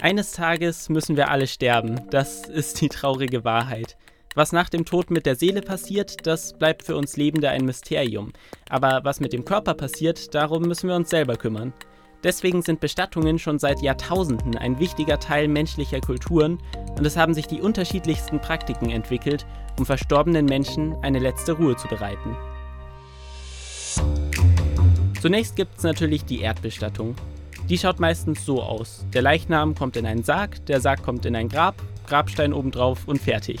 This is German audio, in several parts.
Eines Tages müssen wir alle sterben, das ist die traurige Wahrheit. Was nach dem Tod mit der Seele passiert, das bleibt für uns Lebende ein Mysterium. Aber was mit dem Körper passiert, darum müssen wir uns selber kümmern. Deswegen sind Bestattungen schon seit Jahrtausenden ein wichtiger Teil menschlicher Kulturen und es haben sich die unterschiedlichsten Praktiken entwickelt, um verstorbenen Menschen eine letzte Ruhe zu bereiten. Zunächst gibt es natürlich die Erdbestattung. Die schaut meistens so aus. Der Leichnam kommt in einen Sarg, der Sarg kommt in ein Grab, Grabstein obendrauf und fertig.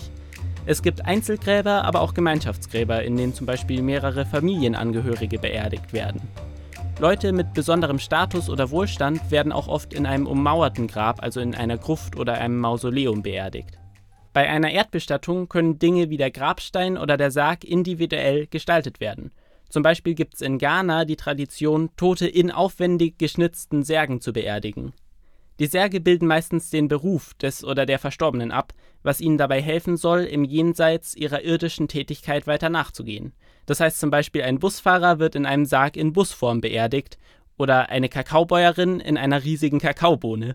Es gibt Einzelgräber, aber auch Gemeinschaftsgräber, in denen zum Beispiel mehrere Familienangehörige beerdigt werden. Leute mit besonderem Status oder Wohlstand werden auch oft in einem ummauerten Grab, also in einer Gruft oder einem Mausoleum beerdigt. Bei einer Erdbestattung können Dinge wie der Grabstein oder der Sarg individuell gestaltet werden. Zum Beispiel gibt es in Ghana die Tradition, Tote in aufwendig geschnitzten Särgen zu beerdigen. Die Särge bilden meistens den Beruf des oder der Verstorbenen ab, was ihnen dabei helfen soll, im Jenseits ihrer irdischen Tätigkeit weiter nachzugehen. Das heißt zum Beispiel, ein Busfahrer wird in einem Sarg in Busform beerdigt oder eine Kakaobäuerin in einer riesigen Kakaobohne.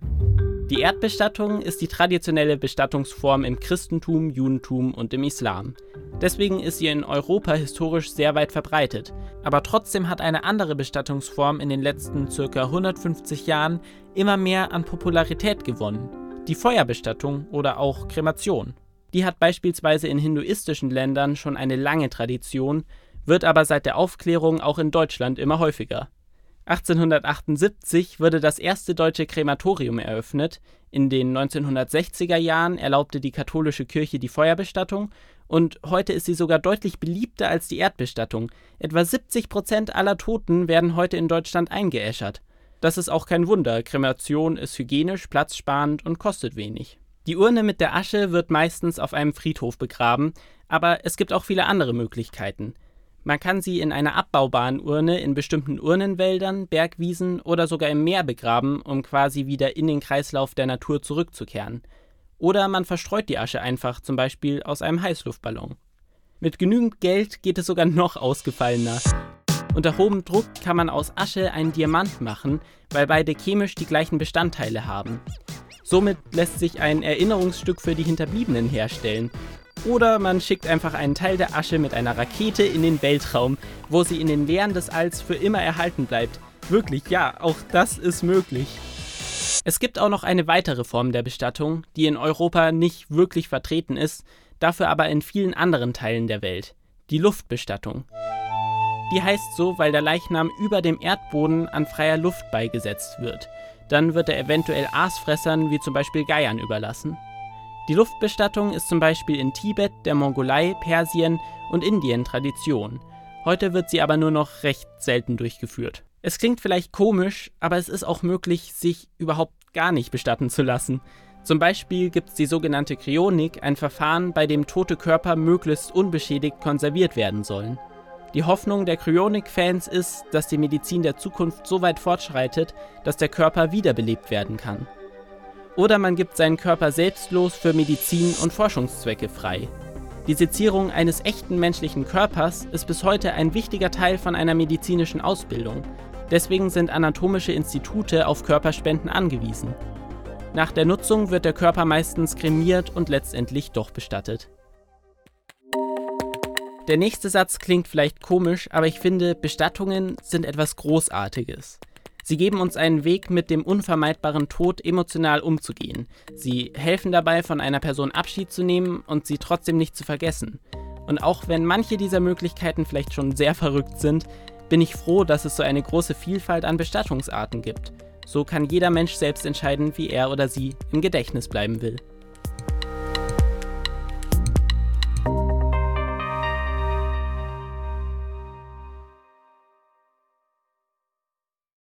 Die Erdbestattung ist die traditionelle Bestattungsform im Christentum, Judentum und im Islam. Deswegen ist sie in Europa historisch sehr weit verbreitet. Aber trotzdem hat eine andere Bestattungsform in den letzten ca. 150 Jahren immer mehr an Popularität gewonnen. Die Feuerbestattung oder auch Kremation. Die hat beispielsweise in hinduistischen Ländern schon eine lange Tradition, wird aber seit der Aufklärung auch in Deutschland immer häufiger. 1878 wurde das erste deutsche Krematorium eröffnet, in den 1960er Jahren erlaubte die katholische Kirche die Feuerbestattung und heute ist sie sogar deutlich beliebter als die Erdbestattung. Etwa 70 Prozent aller Toten werden heute in Deutschland eingeäschert. Das ist auch kein Wunder, Kremation ist hygienisch, platzsparend und kostet wenig. Die Urne mit der Asche wird meistens auf einem Friedhof begraben, aber es gibt auch viele andere Möglichkeiten. Man kann sie in einer abbaubaren Urne in bestimmten Urnenwäldern, Bergwiesen oder sogar im Meer begraben, um quasi wieder in den Kreislauf der Natur zurückzukehren. Oder man verstreut die Asche einfach, zum Beispiel aus einem Heißluftballon. Mit genügend Geld geht es sogar noch ausgefallener. Unter hohem Druck kann man aus Asche einen Diamant machen, weil beide chemisch die gleichen Bestandteile haben. Somit lässt sich ein Erinnerungsstück für die Hinterbliebenen herstellen oder man schickt einfach einen Teil der Asche mit einer Rakete in den Weltraum, wo sie in den Leeren des Alls für immer erhalten bleibt. Wirklich, ja, auch das ist möglich. Es gibt auch noch eine weitere Form der Bestattung, die in Europa nicht wirklich vertreten ist, dafür aber in vielen anderen Teilen der Welt. Die Luftbestattung. Die heißt so, weil der Leichnam über dem Erdboden an freier Luft beigesetzt wird. Dann wird er eventuell Aasfressern wie zum Beispiel Geiern überlassen. Die Luftbestattung ist zum Beispiel in Tibet, der Mongolei, Persien und Indien Tradition. Heute wird sie aber nur noch recht selten durchgeführt. Es klingt vielleicht komisch, aber es ist auch möglich, sich überhaupt gar nicht bestatten zu lassen. Zum Beispiel gibt es die sogenannte Kryonik, ein Verfahren, bei dem tote Körper möglichst unbeschädigt konserviert werden sollen. Die Hoffnung der Kryonik-Fans ist, dass die Medizin der Zukunft so weit fortschreitet, dass der Körper wiederbelebt werden kann oder man gibt seinen Körper selbstlos für Medizin und Forschungszwecke frei. Die Sezierung eines echten menschlichen Körpers ist bis heute ein wichtiger Teil von einer medizinischen Ausbildung. Deswegen sind anatomische Institute auf Körperspenden angewiesen. Nach der Nutzung wird der Körper meistens kremiert und letztendlich doch bestattet. Der nächste Satz klingt vielleicht komisch, aber ich finde, Bestattungen sind etwas Großartiges. Sie geben uns einen Weg, mit dem unvermeidbaren Tod emotional umzugehen. Sie helfen dabei, von einer Person Abschied zu nehmen und sie trotzdem nicht zu vergessen. Und auch wenn manche dieser Möglichkeiten vielleicht schon sehr verrückt sind, bin ich froh, dass es so eine große Vielfalt an Bestattungsarten gibt. So kann jeder Mensch selbst entscheiden, wie er oder sie im Gedächtnis bleiben will.